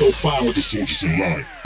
So fine with the soldiers in line.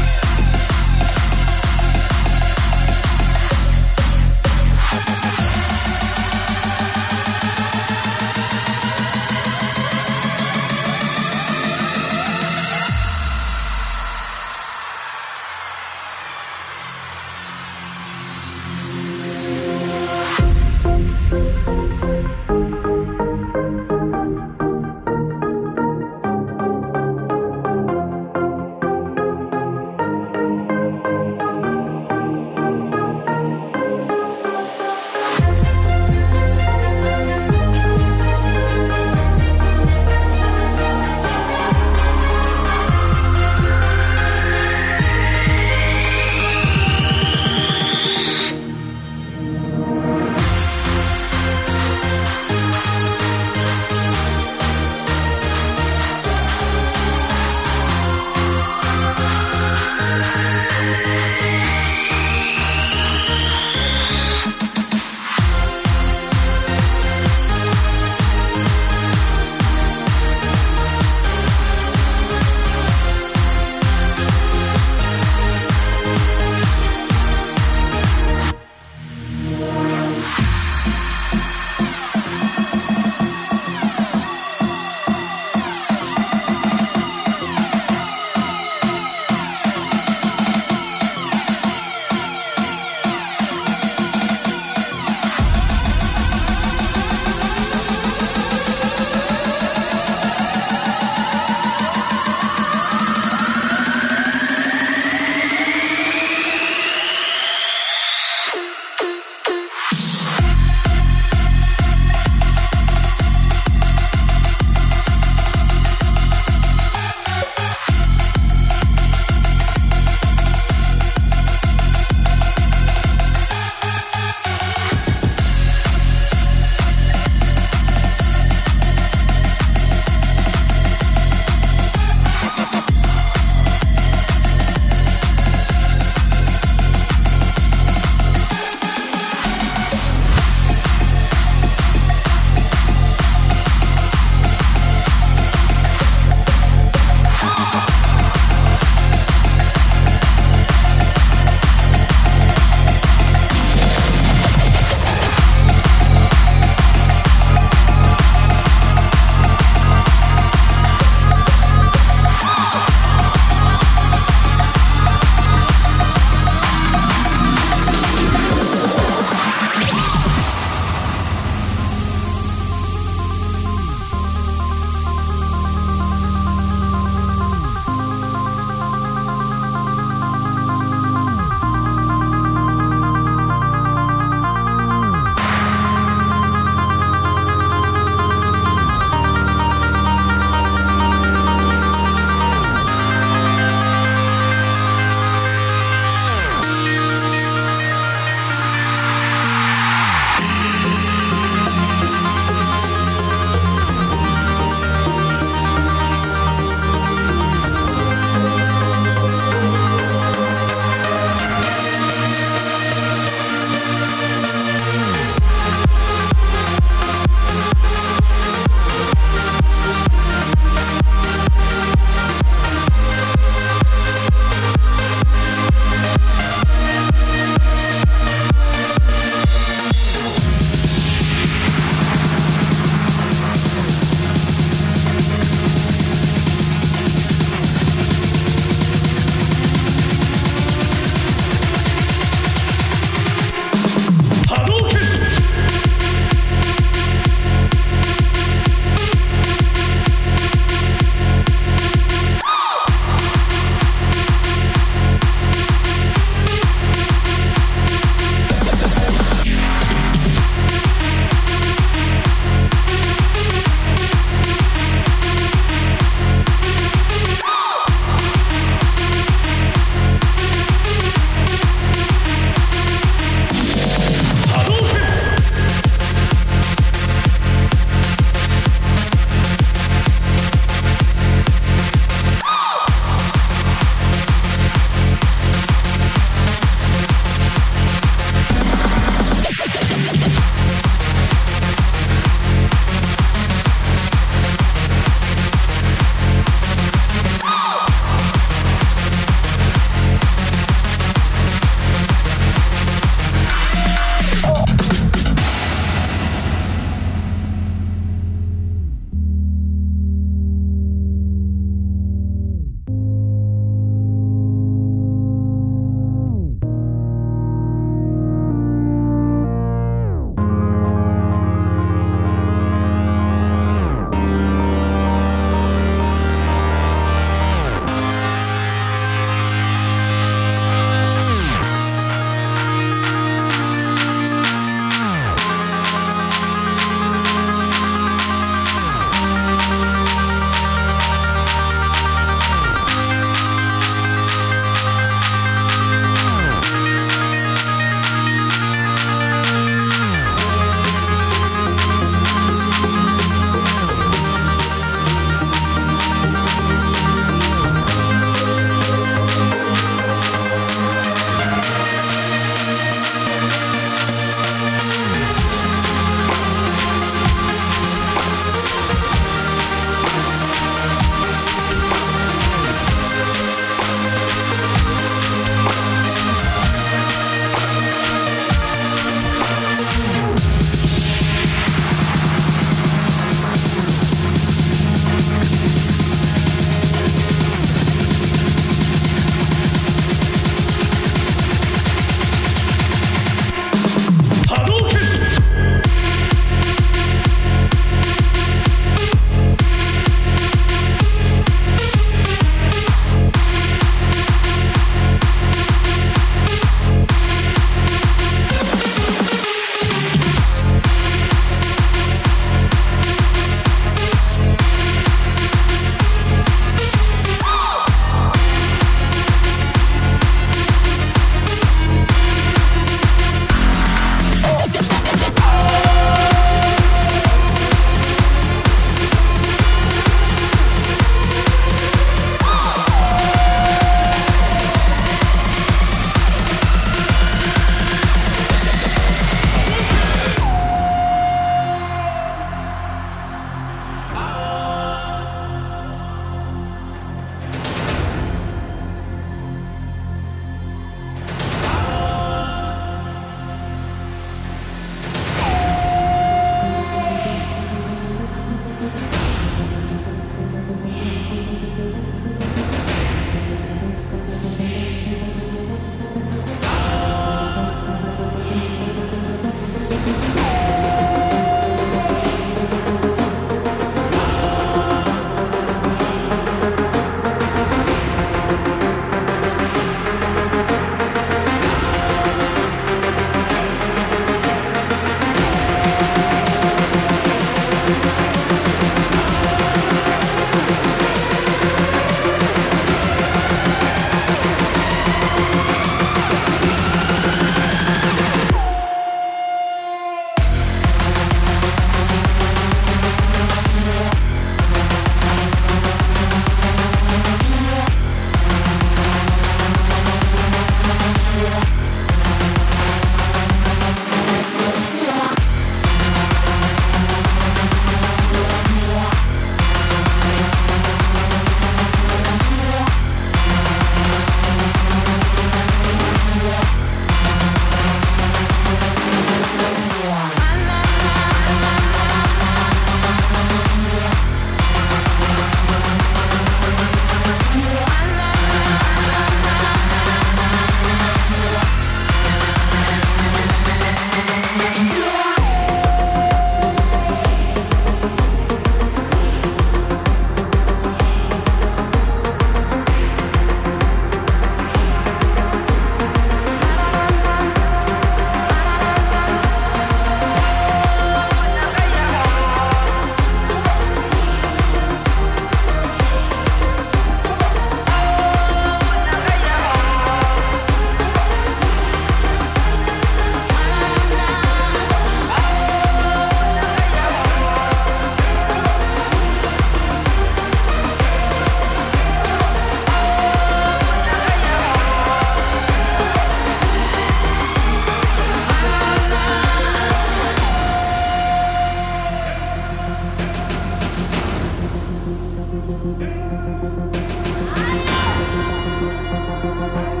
Thank